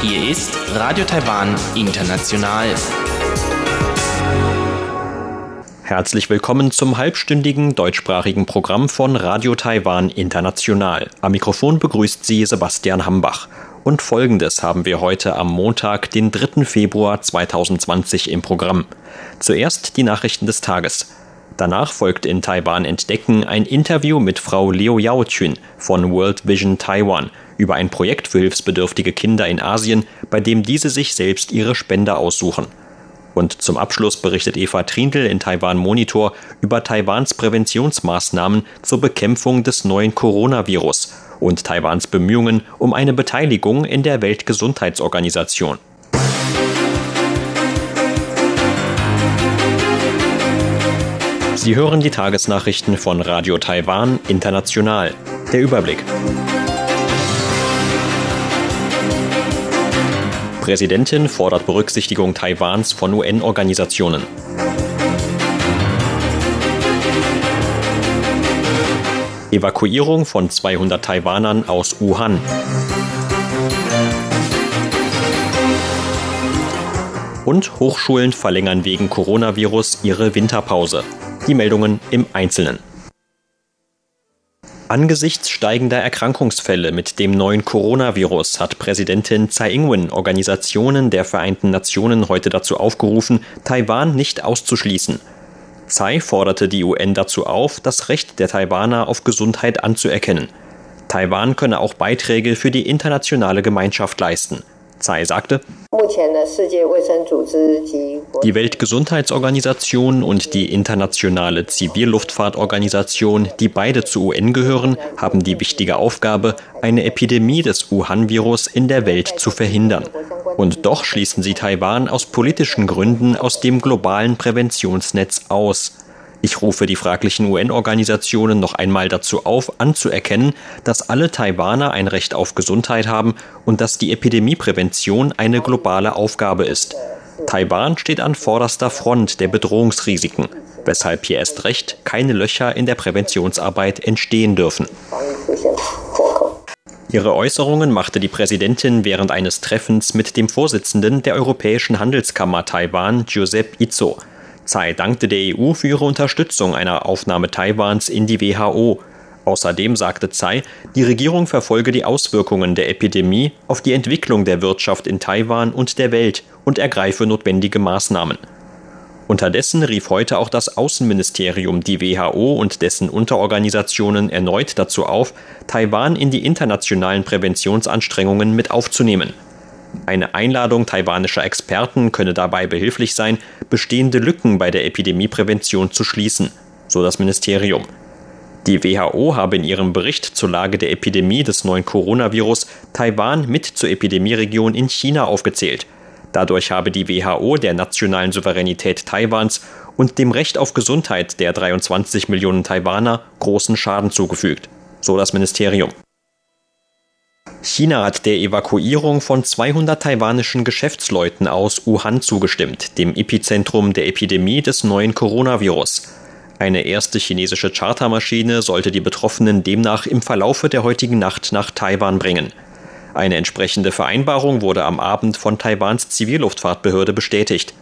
Hier ist Radio Taiwan International. Herzlich willkommen zum halbstündigen deutschsprachigen Programm von Radio Taiwan International. Am Mikrofon begrüßt Sie Sebastian Hambach. Und folgendes haben wir heute am Montag, den 3. Februar 2020 im Programm. Zuerst die Nachrichten des Tages. Danach folgt in Taiwan Entdecken ein Interview mit Frau Liu Yaochun von World Vision Taiwan über ein Projekt für hilfsbedürftige Kinder in Asien, bei dem diese sich selbst ihre Spender aussuchen. Und zum Abschluss berichtet Eva Trindl in Taiwan Monitor über Taiwans Präventionsmaßnahmen zur Bekämpfung des neuen Coronavirus und Taiwans Bemühungen um eine Beteiligung in der Weltgesundheitsorganisation. Sie hören die Tagesnachrichten von Radio Taiwan International. Der Überblick. Präsidentin fordert Berücksichtigung Taiwans von UN-Organisationen. Evakuierung von 200 Taiwanern aus Wuhan. Und Hochschulen verlängern wegen Coronavirus ihre Winterpause. Die Meldungen im Einzelnen. Angesichts steigender Erkrankungsfälle mit dem neuen Coronavirus hat Präsidentin Tsai Ing-wen Organisationen der Vereinten Nationen heute dazu aufgerufen, Taiwan nicht auszuschließen. Tsai forderte die UN dazu auf, das Recht der Taiwaner auf Gesundheit anzuerkennen. Taiwan könne auch Beiträge für die internationale Gemeinschaft leisten. Tsai sagte, die Weltgesundheitsorganisation und die internationale Zivilluftfahrtorganisation, die beide zur UN gehören, haben die wichtige Aufgabe, eine Epidemie des Wuhan-Virus in der Welt zu verhindern. Und doch schließen sie Taiwan aus politischen Gründen aus dem globalen Präventionsnetz aus. Ich rufe die fraglichen UN-Organisationen noch einmal dazu auf, anzuerkennen, dass alle Taiwaner ein Recht auf Gesundheit haben und dass die Epidemieprävention eine globale Aufgabe ist. Taiwan steht an vorderster Front der Bedrohungsrisiken, weshalb hier erst recht keine Löcher in der Präventionsarbeit entstehen dürfen. Ihre Äußerungen machte die Präsidentin während eines Treffens mit dem Vorsitzenden der Europäischen Handelskammer Taiwan, Giuseppe Izzo. Tsai dankte der EU für ihre Unterstützung einer Aufnahme Taiwans in die WHO. Außerdem sagte Tsai, die Regierung verfolge die Auswirkungen der Epidemie auf die Entwicklung der Wirtschaft in Taiwan und der Welt und ergreife notwendige Maßnahmen. Unterdessen rief heute auch das Außenministerium die WHO und dessen Unterorganisationen erneut dazu auf, Taiwan in die internationalen Präventionsanstrengungen mit aufzunehmen. Eine Einladung taiwanischer Experten könne dabei behilflich sein, bestehende Lücken bei der Epidemieprävention zu schließen, so das Ministerium. Die WHO habe in ihrem Bericht zur Lage der Epidemie des neuen Coronavirus Taiwan mit zur Epidemieregion in China aufgezählt. Dadurch habe die WHO der nationalen Souveränität Taiwans und dem Recht auf Gesundheit der 23 Millionen Taiwaner großen Schaden zugefügt, so das Ministerium. China hat der Evakuierung von 200 taiwanischen Geschäftsleuten aus Wuhan zugestimmt, dem Epizentrum der Epidemie des neuen Coronavirus. Eine erste chinesische Chartermaschine sollte die Betroffenen demnach im Verlaufe der heutigen Nacht nach Taiwan bringen. Eine entsprechende Vereinbarung wurde am Abend von Taiwans Zivilluftfahrtbehörde bestätigt.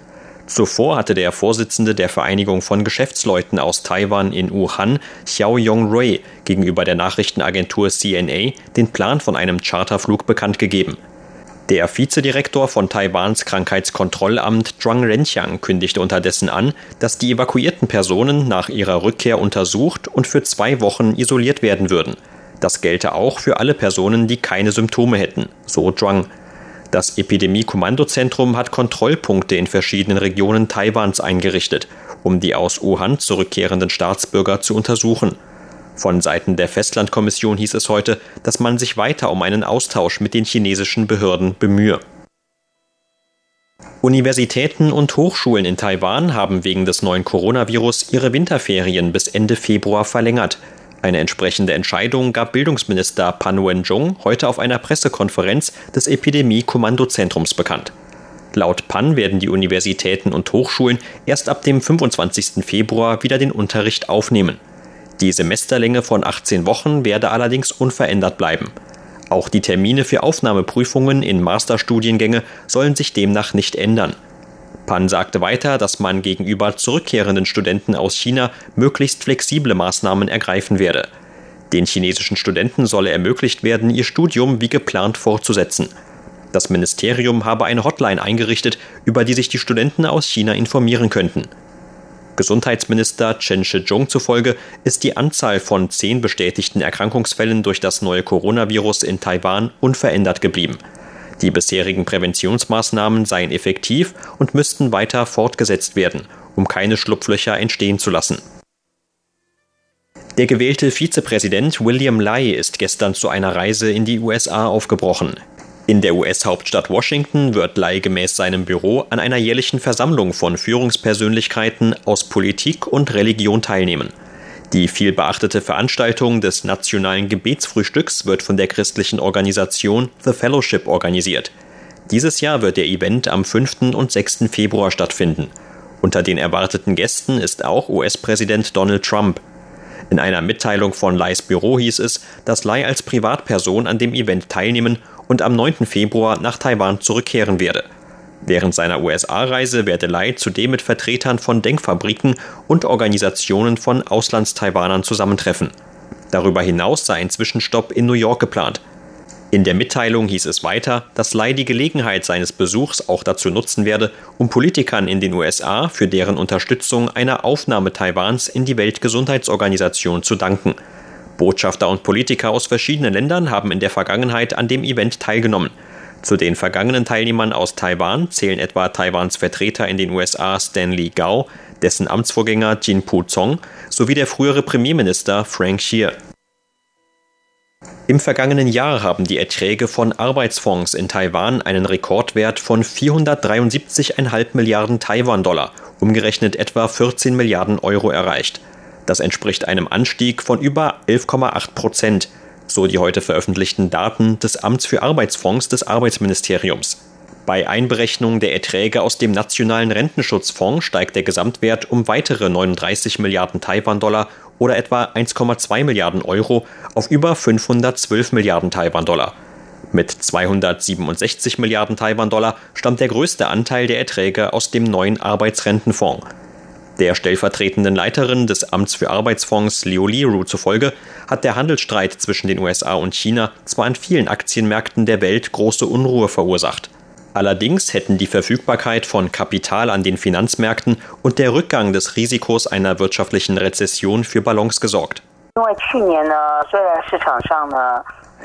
Zuvor hatte der Vorsitzende der Vereinigung von Geschäftsleuten aus Taiwan in Wuhan, Xiao Yong-rui, gegenüber der Nachrichtenagentur CNA den Plan von einem Charterflug bekannt gegeben. Der Vizedirektor von Taiwans Krankheitskontrollamt Zhuang Renqiang kündigte unterdessen an, dass die evakuierten Personen nach ihrer Rückkehr untersucht und für zwei Wochen isoliert werden würden. Das gelte auch für alle Personen, die keine Symptome hätten, so Zhuang. Das Epidemie-Kommandozentrum hat Kontrollpunkte in verschiedenen Regionen Taiwans eingerichtet, um die aus Wuhan zurückkehrenden Staatsbürger zu untersuchen. Von Seiten der Festlandkommission hieß es heute, dass man sich weiter um einen Austausch mit den chinesischen Behörden bemühe. Universitäten und Hochschulen in Taiwan haben wegen des neuen Coronavirus ihre Winterferien bis Ende Februar verlängert. Eine entsprechende Entscheidung gab Bildungsminister Pan Wen-jung heute auf einer Pressekonferenz des Epidemie-Kommandozentrums bekannt. Laut Pan werden die Universitäten und Hochschulen erst ab dem 25. Februar wieder den Unterricht aufnehmen. Die Semesterlänge von 18 Wochen werde allerdings unverändert bleiben. Auch die Termine für Aufnahmeprüfungen in Masterstudiengänge sollen sich demnach nicht ändern. Pan sagte weiter, dass man gegenüber zurückkehrenden Studenten aus China möglichst flexible Maßnahmen ergreifen werde. Den chinesischen Studenten solle ermöglicht werden, ihr Studium wie geplant fortzusetzen. Das Ministerium habe eine Hotline eingerichtet, über die sich die Studenten aus China informieren könnten. Gesundheitsminister Chen Shih-chung zufolge ist die Anzahl von zehn bestätigten Erkrankungsfällen durch das neue Coronavirus in Taiwan unverändert geblieben. Die bisherigen Präventionsmaßnahmen seien effektiv und müssten weiter fortgesetzt werden, um keine Schlupflöcher entstehen zu lassen. Der gewählte Vizepräsident William Lai ist gestern zu einer Reise in die USA aufgebrochen. In der US-Hauptstadt Washington wird Lai gemäß seinem Büro an einer jährlichen Versammlung von Führungspersönlichkeiten aus Politik und Religion teilnehmen. Die vielbeachtete Veranstaltung des nationalen Gebetsfrühstücks wird von der christlichen Organisation The Fellowship organisiert. Dieses Jahr wird der Event am 5. und 6. Februar stattfinden. Unter den erwarteten Gästen ist auch US-Präsident Donald Trump. In einer Mitteilung von Leis Büro hieß es, dass Lai als Privatperson an dem Event teilnehmen und am 9. Februar nach Taiwan zurückkehren werde. Während seiner USA-Reise werde Lai zudem mit Vertretern von Denkfabriken und Organisationen von Auslandstaiwanern zusammentreffen. Darüber hinaus sei ein Zwischenstopp in New York geplant. In der Mitteilung hieß es weiter, dass Lai die Gelegenheit seines Besuchs auch dazu nutzen werde, um Politikern in den USA für deren Unterstützung einer Aufnahme Taiwans in die Weltgesundheitsorganisation zu danken. Botschafter und Politiker aus verschiedenen Ländern haben in der Vergangenheit an dem Event teilgenommen. Zu den vergangenen Teilnehmern aus Taiwan zählen etwa Taiwans Vertreter in den USA Stanley Gao, dessen Amtsvorgänger Jin Pu-zong sowie der frühere Premierminister Frank Xier. Im vergangenen Jahr haben die Erträge von Arbeitsfonds in Taiwan einen Rekordwert von 473,5 Milliarden Taiwan-Dollar, umgerechnet etwa 14 Milliarden Euro erreicht. Das entspricht einem Anstieg von über 11,8 Prozent, so die heute veröffentlichten Daten des Amts für Arbeitsfonds des Arbeitsministeriums. Bei Einberechnung der Erträge aus dem Nationalen Rentenschutzfonds steigt der Gesamtwert um weitere 39 Milliarden Taiwan-Dollar oder etwa 1,2 Milliarden Euro auf über 512 Milliarden Taiwan-Dollar. Mit 267 Milliarden Taiwan-Dollar stammt der größte Anteil der Erträge aus dem neuen Arbeitsrentenfonds. Der stellvertretenden Leiterin des Amts für Arbeitsfonds Liu Liru zufolge hat der Handelsstreit zwischen den USA und China zwar an vielen Aktienmärkten der Welt große Unruhe verursacht. Allerdings hätten die Verfügbarkeit von Kapital an den Finanzmärkten und der Rückgang des Risikos einer wirtschaftlichen Rezession für Balance gesorgt.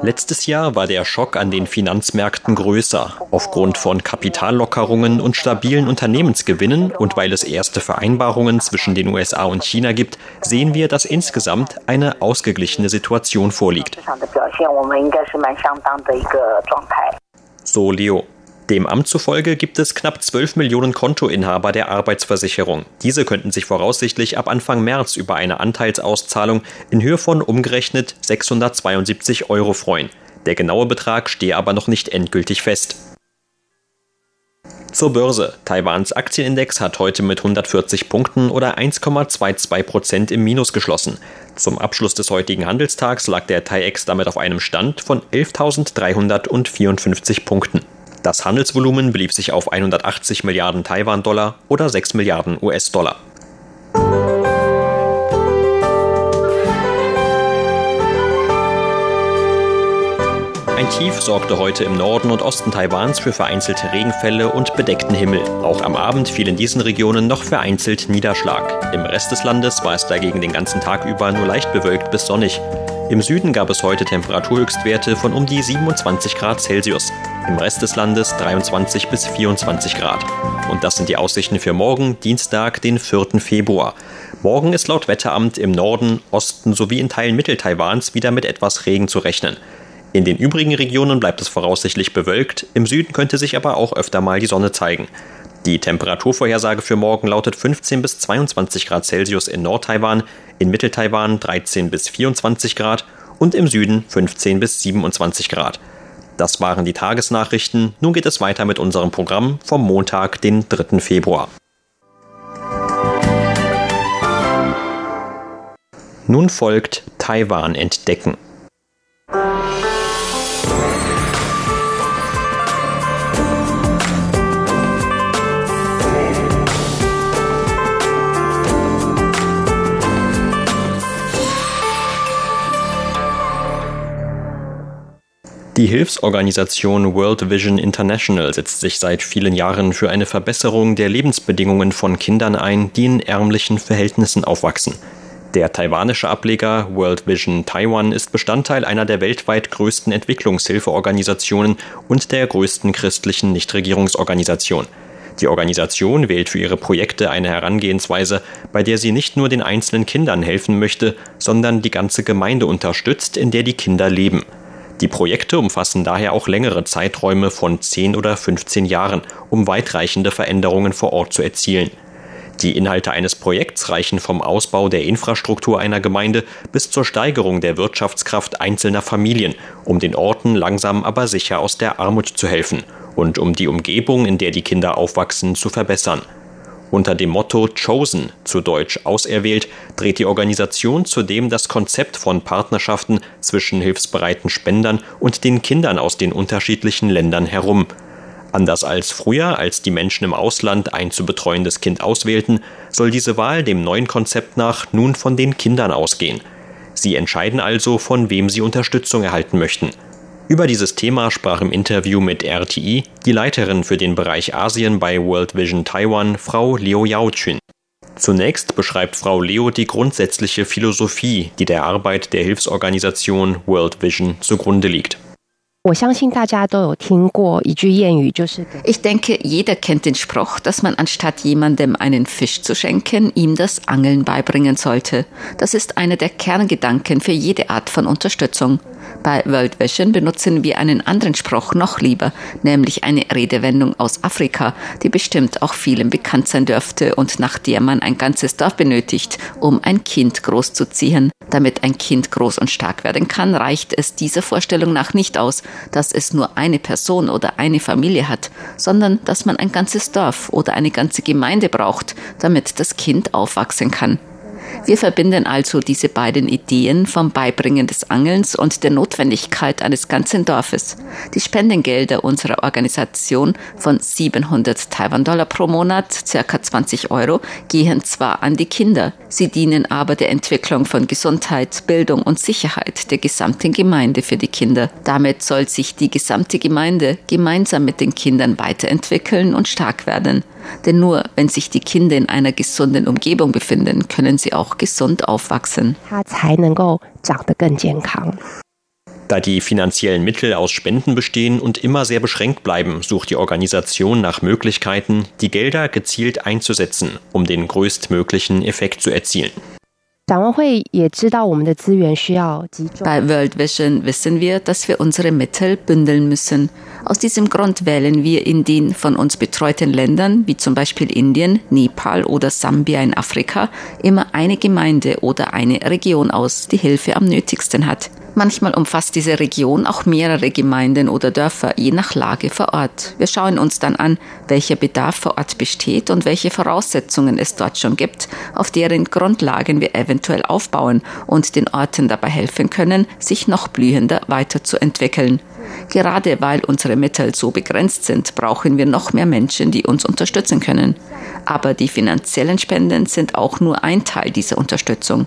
Letztes Jahr war der Schock an den Finanzmärkten größer, aufgrund von Kapitallockerungen und stabilen Unternehmensgewinnen und weil es erste Vereinbarungen zwischen den USA und China gibt, sehen wir, dass insgesamt eine ausgeglichene Situation vorliegt. So Leo. Dem Amt zufolge gibt es knapp 12 Millionen Kontoinhaber der Arbeitsversicherung. Diese könnten sich voraussichtlich ab Anfang März über eine Anteilsauszahlung in Höhe von umgerechnet 672 Euro freuen. Der genaue Betrag stehe aber noch nicht endgültig fest. Zur Börse. Taiwans Aktienindex hat heute mit 140 Punkten oder 1,22 Prozent im Minus geschlossen. Zum Abschluss des heutigen Handelstags lag der TAIEX damit auf einem Stand von 11.354 Punkten. Das Handelsvolumen belief sich auf 180 Milliarden Taiwan-Dollar oder 6 Milliarden US-Dollar. Ein Tief sorgte heute im Norden und Osten Taiwans für vereinzelte Regenfälle und bedeckten Himmel. Auch am Abend fiel in diesen Regionen noch vereinzelt Niederschlag. Im Rest des Landes war es dagegen den ganzen Tag über nur leicht bewölkt bis sonnig. Im Süden gab es heute Temperaturhöchstwerte von um die 27 Grad Celsius, im Rest des Landes 23 bis 24 Grad. Und das sind die Aussichten für morgen, Dienstag, den 4. Februar. Morgen ist laut Wetteramt im Norden, Osten sowie in Teilen Mittel-Taiwans wieder mit etwas Regen zu rechnen. In den übrigen Regionen bleibt es voraussichtlich bewölkt, im Süden könnte sich aber auch öfter mal die Sonne zeigen. Die Temperaturvorhersage für morgen lautet 15 bis 22 Grad Celsius in Nord-Taiwan, in Mittel-Taiwan 13 bis 24 Grad und im Süden 15 bis 27 Grad. Das waren die Tagesnachrichten. Nun geht es weiter mit unserem Programm vom Montag, den 3. Februar. Nun folgt Taiwan entdecken. Die Hilfsorganisation World Vision International setzt sich seit vielen Jahren für eine Verbesserung der Lebensbedingungen von Kindern ein, die in ärmlichen Verhältnissen aufwachsen. Der taiwanische Ableger World Vision Taiwan ist Bestandteil einer der weltweit größten Entwicklungshilfeorganisationen und der größten christlichen Nichtregierungsorganisation. Die Organisation wählt für ihre Projekte eine Herangehensweise, bei der sie nicht nur den einzelnen Kindern helfen möchte, sondern die ganze Gemeinde unterstützt, in der die Kinder leben. Die Projekte umfassen daher auch längere Zeiträume von 10 oder 15 Jahren, um weitreichende Veränderungen vor Ort zu erzielen. Die Inhalte eines Projekts reichen vom Ausbau der Infrastruktur einer Gemeinde bis zur Steigerung der Wirtschaftskraft einzelner Familien, um den Orten langsam aber sicher aus der Armut zu helfen und um die Umgebung, in der die Kinder aufwachsen, zu verbessern. Unter dem Motto Chosen, zu Deutsch auserwählt, dreht die Organisation zudem das Konzept von Partnerschaften zwischen hilfsbereiten Spendern und den Kindern aus den unterschiedlichen Ländern herum. Anders als früher, als die Menschen im Ausland ein zu betreuendes Kind auswählten, soll diese Wahl dem neuen Konzept nach nun von den Kindern ausgehen. Sie entscheiden also, von wem sie Unterstützung erhalten möchten. Über dieses Thema sprach im Interview mit RTI die Leiterin für den Bereich Asien bei World Vision Taiwan, Frau Liu Yaochun. Zunächst beschreibt Frau Leo die grundsätzliche Philosophie, die der Arbeit der Hilfsorganisation World Vision zugrunde liegt. Ich denke, jeder kennt den Spruch, dass man anstatt jemandem einen Fisch zu schenken, ihm das Angeln beibringen sollte. Das ist einer der Kerngedanken für jede Art von Unterstützung. Bei World Vision benutzen wir einen anderen Spruch noch lieber, nämlich eine Redewendung aus Afrika, die bestimmt auch vielen bekannt sein dürfte und nach der man ein ganzes Dorf benötigt, um ein Kind großzuziehen. Damit ein Kind groß und stark werden kann, reicht es dieser Vorstellung nach nicht aus, dass es nur eine Person oder eine Familie hat, sondern dass man ein ganzes Dorf oder eine ganze Gemeinde braucht, damit das Kind aufwachsen kann. Wir verbinden also diese beiden Ideen vom Beibringen des Angelns und der Notwendigkeit eines ganzen Dorfes. Die Spendengelder unserer Organisation von 700 Taiwan-Dollar pro Monat, circa 20 Euro, gehen zwar an die Kinder, sie dienen aber der Entwicklung von Gesundheit, Bildung und Sicherheit der gesamten Gemeinde für die Kinder. Damit soll sich die gesamte Gemeinde gemeinsam mit den Kindern weiterentwickeln und stark werden. Denn nur wenn sich die Kinder in einer gesunden Umgebung befinden, können sie auch gesund aufwachsen. Da die finanziellen Mittel aus Spenden bestehen und immer sehr beschränkt bleiben, sucht die Organisation nach Möglichkeiten, die Gelder gezielt einzusetzen, um den größtmöglichen Effekt zu erzielen. Bei World Vision wissen wir, dass wir unsere Mittel bündeln müssen. Aus diesem Grund wählen wir in den von uns betreuten Ländern, wie zum Beispiel Indien, Nepal oder Sambia in Afrika, immer eine Gemeinde oder eine Region aus, die Hilfe am nötigsten hat. Manchmal umfasst diese Region auch mehrere Gemeinden oder Dörfer, je nach Lage vor Ort. Wir schauen uns dann an, welcher Bedarf vor Ort besteht und welche Voraussetzungen es dort schon gibt, auf deren Grundlagen wir eventuell aufbauen und den Orten dabei helfen können, sich noch blühender weiterzuentwickeln. Gerade weil unsere Mittel so begrenzt sind, brauchen wir noch mehr Menschen, die uns unterstützen können. Aber die finanziellen Spenden sind auch nur ein Teil dieser Unterstützung.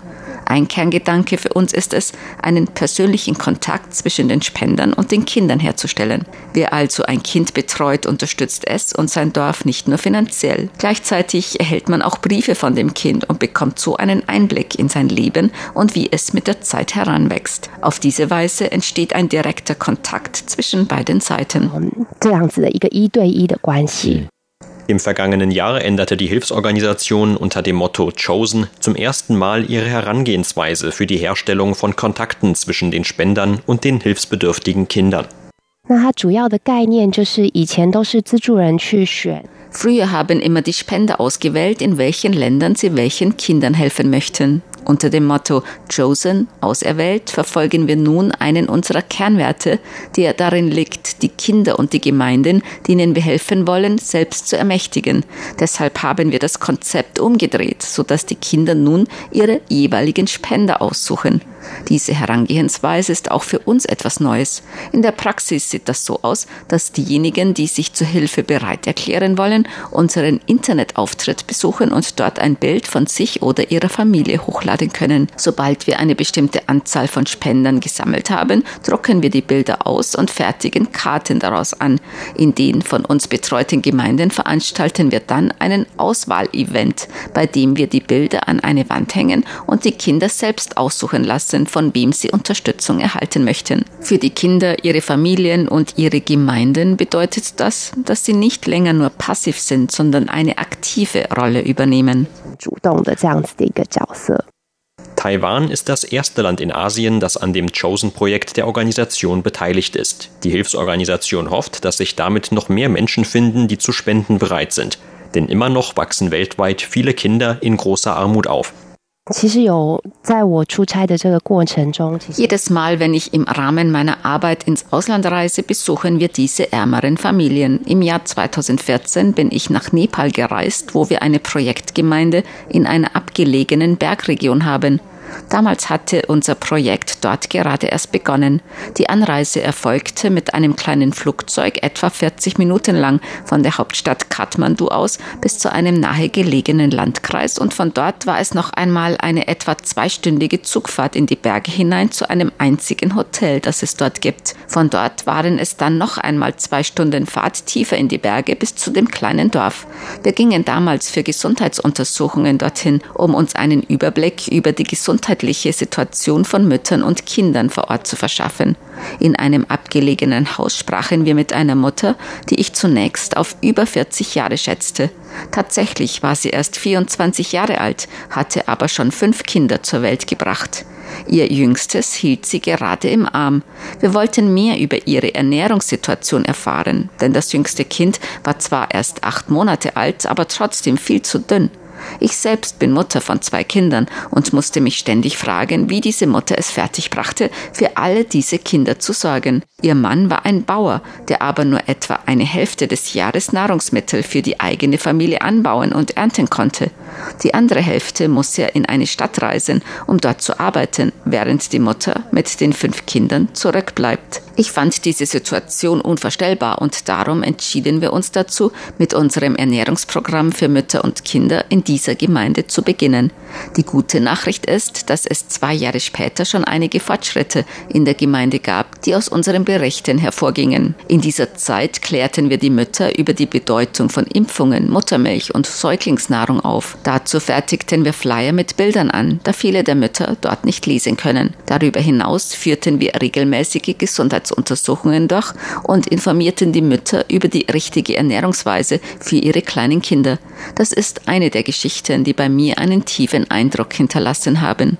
Ein Kerngedanke für uns ist es, einen persönlichen Kontakt zwischen den Spendern und den Kindern herzustellen. Wer also ein Kind betreut, unterstützt es und sein Dorf nicht nur finanziell. Gleichzeitig erhält man auch Briefe von dem Kind und bekommt so einen Einblick in sein Leben und wie es mit der Zeit heranwächst. Auf diese Weise entsteht ein direkter Kontakt zwischen beiden Seiten. 这样子的一个一对一的关系。 Im vergangenen Jahr änderte die Hilfsorganisation unter dem Motto Chosen zum ersten Mal ihre Herangehensweise für die Herstellung von Kontakten zwischen den Spendern und den hilfsbedürftigen Kindern. Früher haben immer die Spender ausgewählt, in welchen Ländern sie welchen Kindern helfen möchten. Unter dem Motto Chosen, auserwählt, verfolgen wir nun einen unserer Kernwerte, der darin liegt, die Kinder und die Gemeinden, denen wir helfen wollen, selbst zu ermächtigen. Deshalb haben wir das Konzept umgedreht, sodass die Kinder nun ihre jeweiligen Spender aussuchen. Diese Herangehensweise ist auch für uns etwas Neues. In der Praxis sieht das so aus, dass diejenigen, die sich zur Hilfe bereit erklären wollen, unseren Internetauftritt besuchen und dort ein Bild von sich oder ihrer Familie hochladen können. Sobald wir eine bestimmte Anzahl von Spendern gesammelt haben, drucken wir die Bilder aus und fertigen Karten daraus an. In den von uns betreuten Gemeinden veranstalten wir dann einen Auswahlevent, bei dem wir die Bilder an eine Wand hängen und die Kinder selbst aussuchen lassen lassen, von wem sie Unterstützung erhalten möchten. Für die Kinder, ihre Familien und ihre Gemeinden bedeutet das, dass sie nicht länger nur passiv sind, sondern eine aktive Rolle übernehmen. Taiwan ist das erste Land in Asien, das an dem Chosen-Projekt der Organisation beteiligt ist. Die Hilfsorganisation hofft, dass sich damit noch mehr Menschen finden, die zu spenden bereit sind. Denn immer noch wachsen weltweit viele Kinder in großer Armut auf. Jedes Mal, wenn ich im Rahmen meiner Arbeit ins Ausland reise, besuchen wir diese ärmeren Familien. Im Jahr 2014 bin ich nach Nepal gereist, wo wir eine Projektgemeinde in einer abgelegenen Bergregion haben. Damals hatte unser Projekt dort gerade erst begonnen. Die Anreise erfolgte mit einem kleinen Flugzeug etwa 40 Minuten lang von der Hauptstadt Kathmandu aus bis zu einem nahegelegenen Landkreis und von dort war es noch einmal eine etwa zweistündige Zugfahrt in die Berge hinein zu einem einzigen Hotel, das es dort gibt. Von dort waren es dann noch einmal zwei Stunden Fahrt tiefer in die Berge bis zu dem kleinen Dorf. Wir gingen damals für Gesundheitsuntersuchungen dorthin, um uns einen Überblick über die Gesundheit gesundheitliche Situation von Müttern und Kindern vor Ort zu verschaffen. In einem abgelegenen Haus sprachen wir mit einer Mutter, die ich zunächst auf über 40 Jahre schätzte. Tatsächlich war sie erst 24 Jahre alt, hatte aber schon fünf Kinder zur Welt gebracht. Ihr jüngstes hielt sie gerade im Arm. Wir wollten mehr über ihre Ernährungssituation erfahren, denn das jüngste Kind war zwar erst acht Monate alt, aber trotzdem viel zu dünn. Ich selbst bin Mutter von zwei Kindern und musste mich ständig fragen, wie diese Mutter es fertigbrachte, für alle diese Kinder zu sorgen. Ihr Mann war ein Bauer, der aber nur etwa eine Hälfte des Jahres Nahrungsmittel für die eigene Familie anbauen und ernten konnte. Die andere Hälfte musste er in eine Stadt reisen, um dort zu arbeiten, während die Mutter mit den fünf Kindern zurückbleibt. Ich fand diese Situation unvorstellbar und darum entschieden wir uns dazu, mit unserem Ernährungsprogramm für Mütter und Kinder in dieser Gemeinde zu beginnen. Die gute Nachricht ist, dass es zwei Jahre später schon einige Fortschritte in der Gemeinde gab, die aus unseren Berichten hervorgingen. In dieser Zeit klärten wir die Mütter über die Bedeutung von Impfungen, Muttermilch und Säuglingsnahrung auf. Dazu fertigten wir Flyer mit Bildern an, da viele der Mütter dort nicht lesen können. Darüber hinaus führten wir regelmäßige Gesundheitsuntersuchungen durch und informierten die Mütter über die richtige Ernährungsweise für ihre kleinen Kinder. Das ist eine der Geschichten, die bei mir einen tiefen Eindruck hinterlassen haben.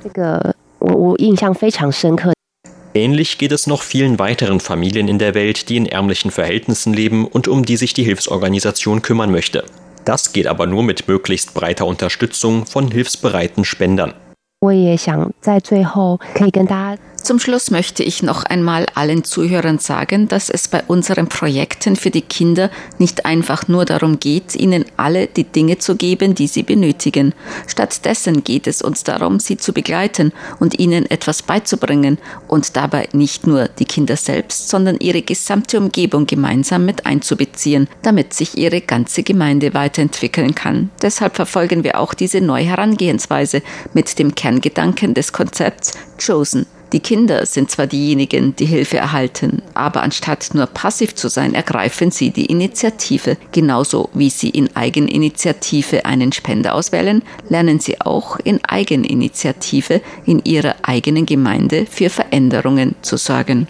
Ähnlich geht es noch vielen weiteren Familien in der Welt, die in ärmlichen Verhältnissen leben und um die sich die Hilfsorganisation kümmern möchte. Das geht aber nur mit möglichst breiter Unterstützung von hilfsbereiten Spendern. 我也想在最后可以跟大家 zum Schluss möchte ich noch einmal allen Zuhörern sagen, dass es bei unseren Projekten für die Kinder nicht einfach nur darum geht, ihnen alle die Dinge zu geben, die sie benötigen. Stattdessen geht es uns darum, sie zu begleiten und ihnen etwas beizubringen und dabei nicht nur die Kinder selbst, sondern ihre gesamte Umgebung gemeinsam mit einzubeziehen, damit sich ihre ganze Gemeinde weiterentwickeln kann. Deshalb verfolgen wir auch diese neue Herangehensweise mit dem Kerngedanken des Konzepts Chosen. Die Kinder sind zwar diejenigen, die Hilfe erhalten, aber anstatt nur passiv zu sein, ergreifen sie die Initiative. Genauso wie sie in Eigeninitiative einen Spender auswählen, lernen sie auch in Eigeninitiative in ihrer eigenen Gemeinde für Veränderungen zu sorgen.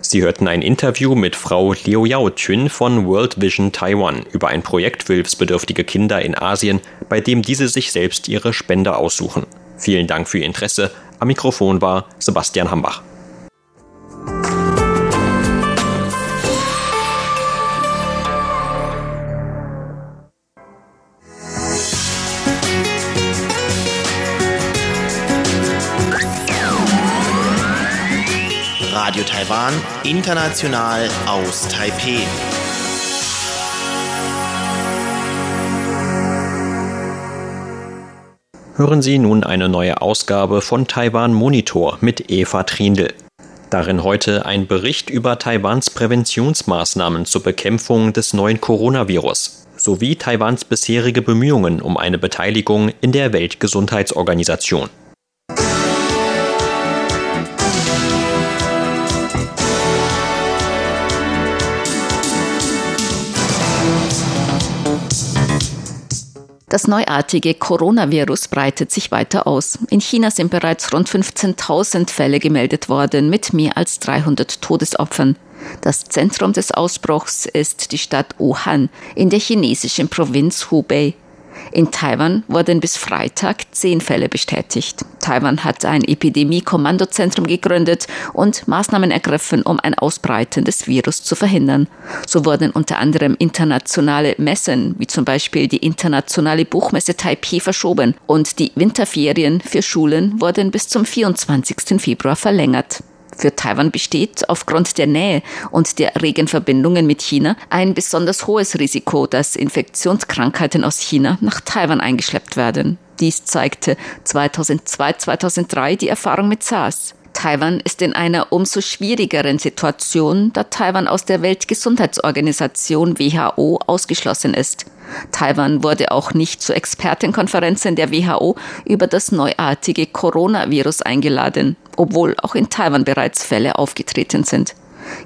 Sie hörten ein Interview mit Frau Liu Yao Chun von World Vision Taiwan über ein Projekt für hilfsbedürftige Kinder in Asien, bei dem diese sich selbst ihre Spender aussuchen. Vielen Dank für Ihr Interesse. Am Mikrofon war Sebastian Hambach. Radio Taiwan, international aus Taipei. Hören Sie nun eine neue Ausgabe von Taiwan Monitor mit Eva Trindl. Darin heute ein Bericht über Taiwans Präventionsmaßnahmen zur Bekämpfung des neuen Coronavirus sowie Taiwans bisherige Bemühungen um eine Beteiligung in der Weltgesundheitsorganisation. Das neuartige Coronavirus breitet sich weiter aus. In China sind bereits rund 15.000 Fälle gemeldet worden mit mehr als 300 Todesopfern. Das Zentrum des Ausbruchs ist die Stadt Wuhan in der chinesischen Provinz Hubei. In Taiwan wurden bis Freitag zehn Fälle bestätigt. Taiwan hat ein Epidemie-Kommandozentrum gegründet und Maßnahmen ergriffen, um ein Ausbreiten des Virus zu verhindern. So wurden unter anderem internationale Messen, wie zum Beispiel die internationale Buchmesse Taipei, verschoben und die Winterferien für Schulen wurden bis zum 24. Februar verlängert. Für Taiwan besteht aufgrund der Nähe und der regen Verbindungen mit China ein besonders hohes Risiko, dass Infektionskrankheiten aus China nach Taiwan eingeschleppt werden. Dies zeigte 2002-2003 die Erfahrung mit SARS. Taiwan ist in einer umso schwierigeren Situation, da Taiwan aus der Weltgesundheitsorganisation WHO ausgeschlossen ist. Taiwan wurde auch nicht zu Expertenkonferenzen der WHO über das neuartige Coronavirus eingeladen, obwohl auch in Taiwan bereits Fälle aufgetreten sind.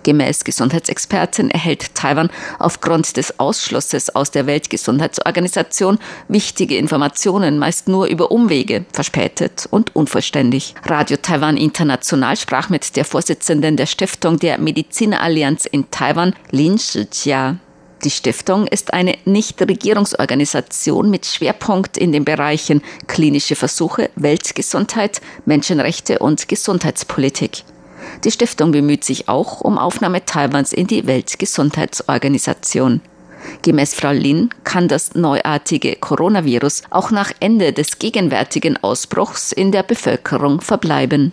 Gemäß Gesundheitsexperten erhält Taiwan aufgrund des Ausschlusses aus der Weltgesundheitsorganisation wichtige Informationen meist nur über Umwege, verspätet und unvollständig. Radio Taiwan International sprach mit der Vorsitzenden der Stiftung der Medizinerallianz in Taiwan, Lin Shijia. Die Stiftung ist eine Nichtregierungsorganisation mit Schwerpunkt in den Bereichen klinische Versuche, Weltgesundheit, Menschenrechte und Gesundheitspolitik. Die Stiftung bemüht sich auch um Aufnahme Taiwans in die Weltgesundheitsorganisation. Gemäß Frau Lin kann das neuartige Coronavirus auch nach Ende des gegenwärtigen Ausbruchs in der Bevölkerung verbleiben.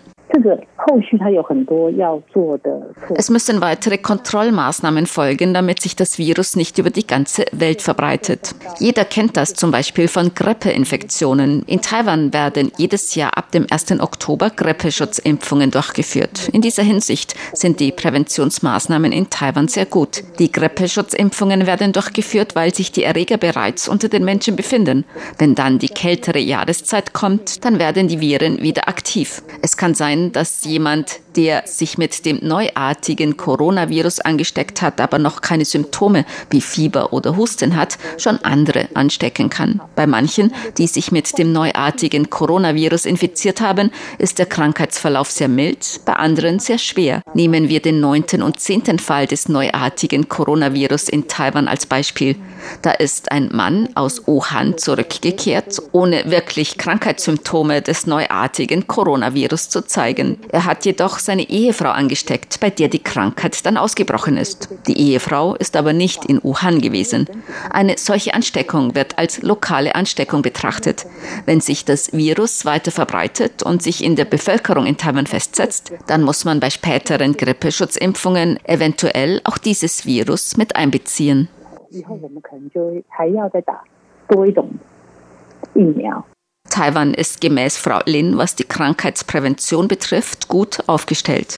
Es müssen weitere Kontrollmaßnahmen folgen, damit sich das Virus nicht über die ganze Welt verbreitet. Jeder kennt das zum Beispiel von Grippeinfektionen. In Taiwan werden jedes Jahr ab dem 1. Oktober Grippeschutzimpfungen durchgeführt. In dieser Hinsicht sind die Präventionsmaßnahmen in Taiwan sehr gut. Die Grippeschutzimpfungen werden durchgeführt, weil sich die Erreger bereits unter den Menschen befinden. Wenn dann die kältere Jahreszeit kommt, dann werden die Viren wieder aktiv. Es kann sein, dass jemand, der sich mit dem neuartigen Coronavirus angesteckt hat, aber noch keine Symptome wie Fieber oder Husten hat, schon andere anstecken kann. Bei manchen, die sich mit dem neuartigen Coronavirus infiziert haben, ist der Krankheitsverlauf sehr mild, bei anderen sehr schwer. Nehmen wir den neunten und zehnten Fall des neuartigen Coronavirus in Taiwan als Beispiel. Da ist ein Mann aus Wuhan zurückgekehrt, ohne wirklich Krankheitssymptome des neuartigen Coronavirus zu zeigen. Er hat jedoch seine Ehefrau angesteckt, bei der die Krankheit dann ausgebrochen ist. Die Ehefrau ist aber nicht in Wuhan gewesen. Eine solche Ansteckung wird als lokale Ansteckung betrachtet. Wenn sich das Virus weiter verbreitet und sich in der Bevölkerung in Taiwan festsetzt, dann muss man bei späteren Grippeschutzimpfungen eventuell auch dieses Virus mit einbeziehen. Taiwan ist gemäß Frau Lin, was die Krankheitsprävention betrifft, gut aufgestellt.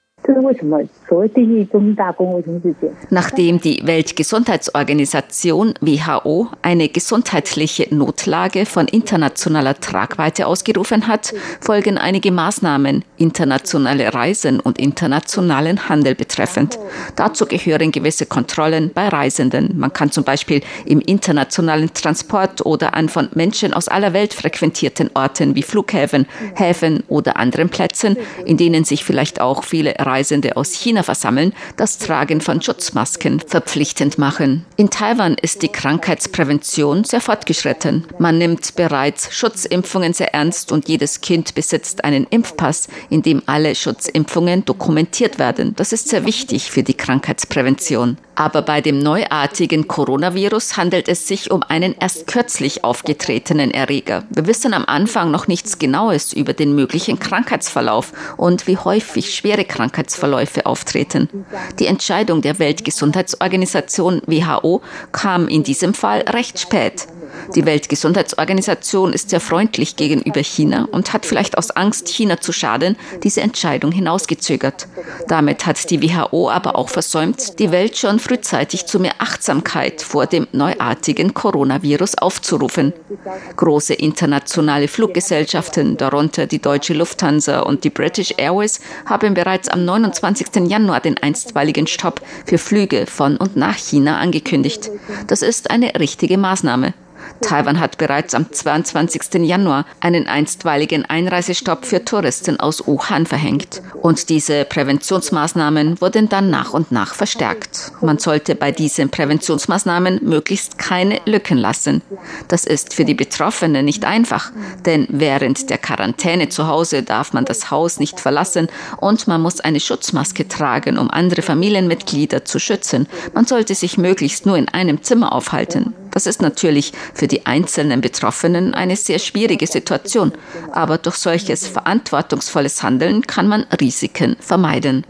Nachdem die Weltgesundheitsorganisation WHO eine gesundheitliche Notlage von internationaler Tragweite ausgerufen hat, folgen einige Maßnahmen internationale Reisen und internationalen Handel betreffend. Dazu gehören gewisse Kontrollen bei Reisenden. Man kann zum Beispiel im internationalen Transport oder an von Menschen aus aller Welt frequentierten Orten wie Flughäfen, Häfen oder anderen Plätzen, in denen sich vielleicht auch viele Reisende aus China China versammeln, das Tragen von Schutzmasken verpflichtend machen. In Taiwan ist die Krankheitsprävention sehr fortgeschritten. Man nimmt bereits Schutzimpfungen sehr ernst und jedes Kind besitzt einen Impfpass, in dem alle Schutzimpfungen dokumentiert werden. Das ist sehr wichtig für die Krankheitsprävention. Aber bei dem neuartigen Coronavirus handelt es sich um einen erst kürzlich aufgetretenen Erreger. Wir wissen am Anfang noch nichts Genaues über den möglichen Krankheitsverlauf und wie häufig schwere Krankheitsverläufe auftreten. Die Entscheidung der Weltgesundheitsorganisation WHO kam in diesem Fall recht spät. Die Weltgesundheitsorganisation ist sehr freundlich gegenüber China und hat vielleicht aus Angst, China zu schaden, diese Entscheidung hinausgezögert. Damit hat die WHO aber auch versäumt, die Welt schon frühzeitig zu mehr Achtsamkeit vor dem neuartigen Coronavirus aufzurufen. Große internationale Fluggesellschaften, darunter die deutsche Lufthansa und die British Airways, haben bereits am 29. Januar den einstweiligen Stopp für Flüge von und nach China angekündigt. Das ist eine richtige Maßnahme. Taiwan hat bereits am 22. Januar einen einstweiligen Einreisestopp für Touristen aus Wuhan verhängt. Und diese Präventionsmaßnahmen wurden dann nach und nach verstärkt. Man sollte bei diesen Präventionsmaßnahmen möglichst keine Lücken lassen. Das ist für die Betroffenen nicht einfach, denn während der Quarantäne zu Hause darf man das Haus nicht verlassen und man muss eine Schutzmaske tragen, um andere Familienmitglieder zu schützen. Man sollte sich möglichst nur in einem Zimmer aufhalten. Das ist natürlich für die einzelnen Betroffenen eine sehr schwierige Situation, aber durch solches verantwortungsvolles Handeln kann man Risiken vermeiden.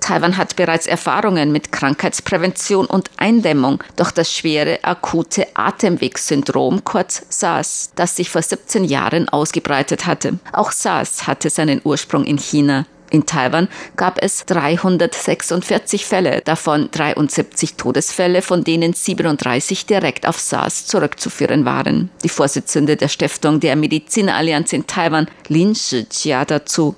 Taiwan hat bereits Erfahrungen mit Krankheitsprävention und Eindämmung durch das schwere akute Atemwegssyndrom, kurz SARS, das sich vor 17 Jahren ausgebreitet hatte. Auch SARS hatte seinen Ursprung in China. In Taiwan gab es 346 Fälle, davon 73 Todesfälle, von denen 37 direkt auf SARS zurückzuführen waren. Die Vorsitzende der Stiftung der Medizinallianz in Taiwan, Lin Shijia, dazu.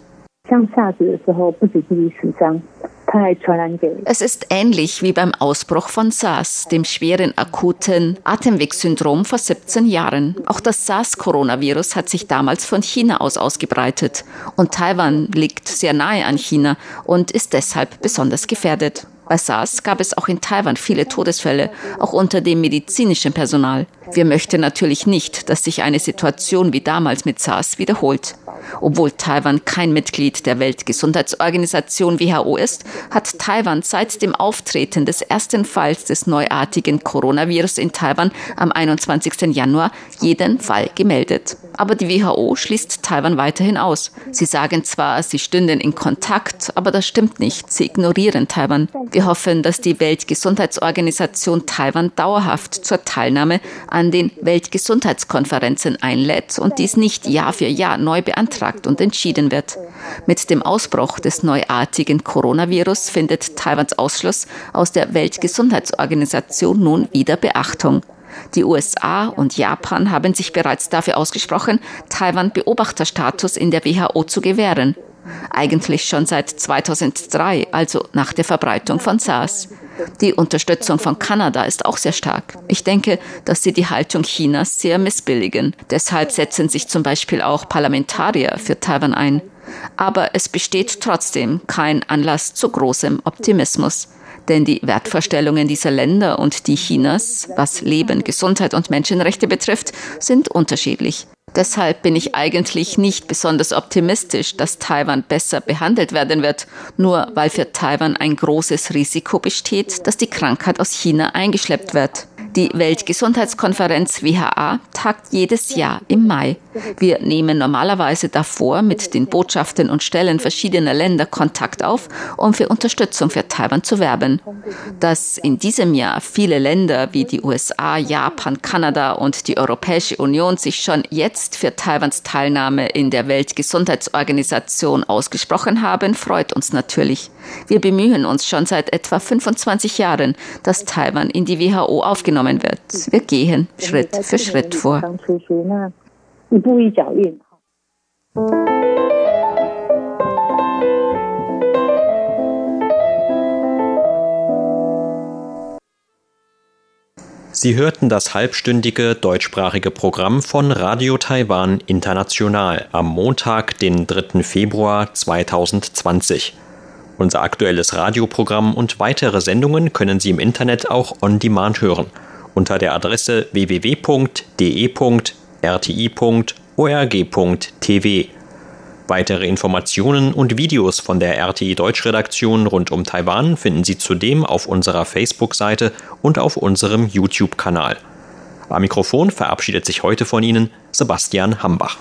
Es ist ähnlich wie beim Ausbruch von SARS, dem schweren akuten Atemwegssyndrom vor 17 Jahren. Auch das SARS-Coronavirus hat sich damals von China aus ausgebreitet. Und Taiwan liegt sehr nahe an China und ist deshalb besonders gefährdet. Bei SARS gab es auch in Taiwan viele Todesfälle, auch unter dem medizinischen Personal. Wir möchten natürlich nicht, dass sich eine Situation wie damals mit SARS wiederholt. Obwohl Taiwan kein Mitglied der Weltgesundheitsorganisation WHO ist, hat Taiwan seit dem Auftreten des ersten Falls des neuartigen Coronavirus in Taiwan am 21. Januar jeden Fall gemeldet. Aber die WHO schließt Taiwan weiterhin aus. Sie sagen zwar, sie stünden in Kontakt, aber das stimmt nicht. Sie ignorieren Taiwan. Wir hoffen, dass die Weltgesundheitsorganisation Taiwan dauerhaft zur Teilnahme an den Weltgesundheitskonferenzen einlädt und dies nicht Jahr für Jahr neu beantragt und entschieden wird. Mit dem Ausbruch des neuartigen Coronavirus findet Taiwans Ausschluss aus der Weltgesundheitsorganisation nun wieder Beachtung. Die USA und Japan haben sich bereits dafür ausgesprochen, Taiwan Beobachterstatus in der WHO zu gewähren. Eigentlich schon seit 2003, also nach der Verbreitung von SARS. Die Unterstützung von Kanada ist auch sehr stark. Ich denke, dass sie die Haltung Chinas sehr missbilligen. Deshalb setzen sich zum Beispiel auch Parlamentarier für Taiwan ein. Aber es besteht trotzdem kein Anlass zu großem Optimismus. Denn die Wertvorstellungen dieser Länder und die Chinas, was Leben, Gesundheit und Menschenrechte betrifft, sind unterschiedlich. Deshalb bin ich eigentlich nicht besonders optimistisch, dass Taiwan besser behandelt werden wird, nur weil für Taiwan ein großes Risiko besteht, dass die Krankheit aus China eingeschleppt wird. Die Weltgesundheitskonferenz WHA tagt jedes Jahr im Mai. Wir nehmen normalerweise davor mit den Botschaften und Stellen verschiedener Länder Kontakt auf, um für Unterstützung für Taiwan zu werben. Dass in diesem Jahr viele Länder wie die USA, Japan, Kanada und die Europäische Union sich schon jetzt für Taiwans Teilnahme in der Weltgesundheitsorganisation ausgesprochen haben, freut uns natürlich. Wir bemühen uns schon seit etwa 25 Jahren, dass Taiwan in die WHO aufgenommen wird. Wir gehen Schritt für Schritt vor. Sie hörten das halbstündige deutschsprachige Programm von Radio Taiwan International am Montag, den 3. Februar 2020. Unser aktuelles Radioprogramm und weitere Sendungen können Sie im Internet auch on demand hören unter der Adresse www.de.rti.org.tv. Weitere Informationen und Videos von der RTI Deutschredaktion rund um Taiwan finden Sie zudem auf unserer Facebook-Seite und auf unserem YouTube-Kanal. Am Mikrofon verabschiedet sich heute von Ihnen Sebastian Hambach.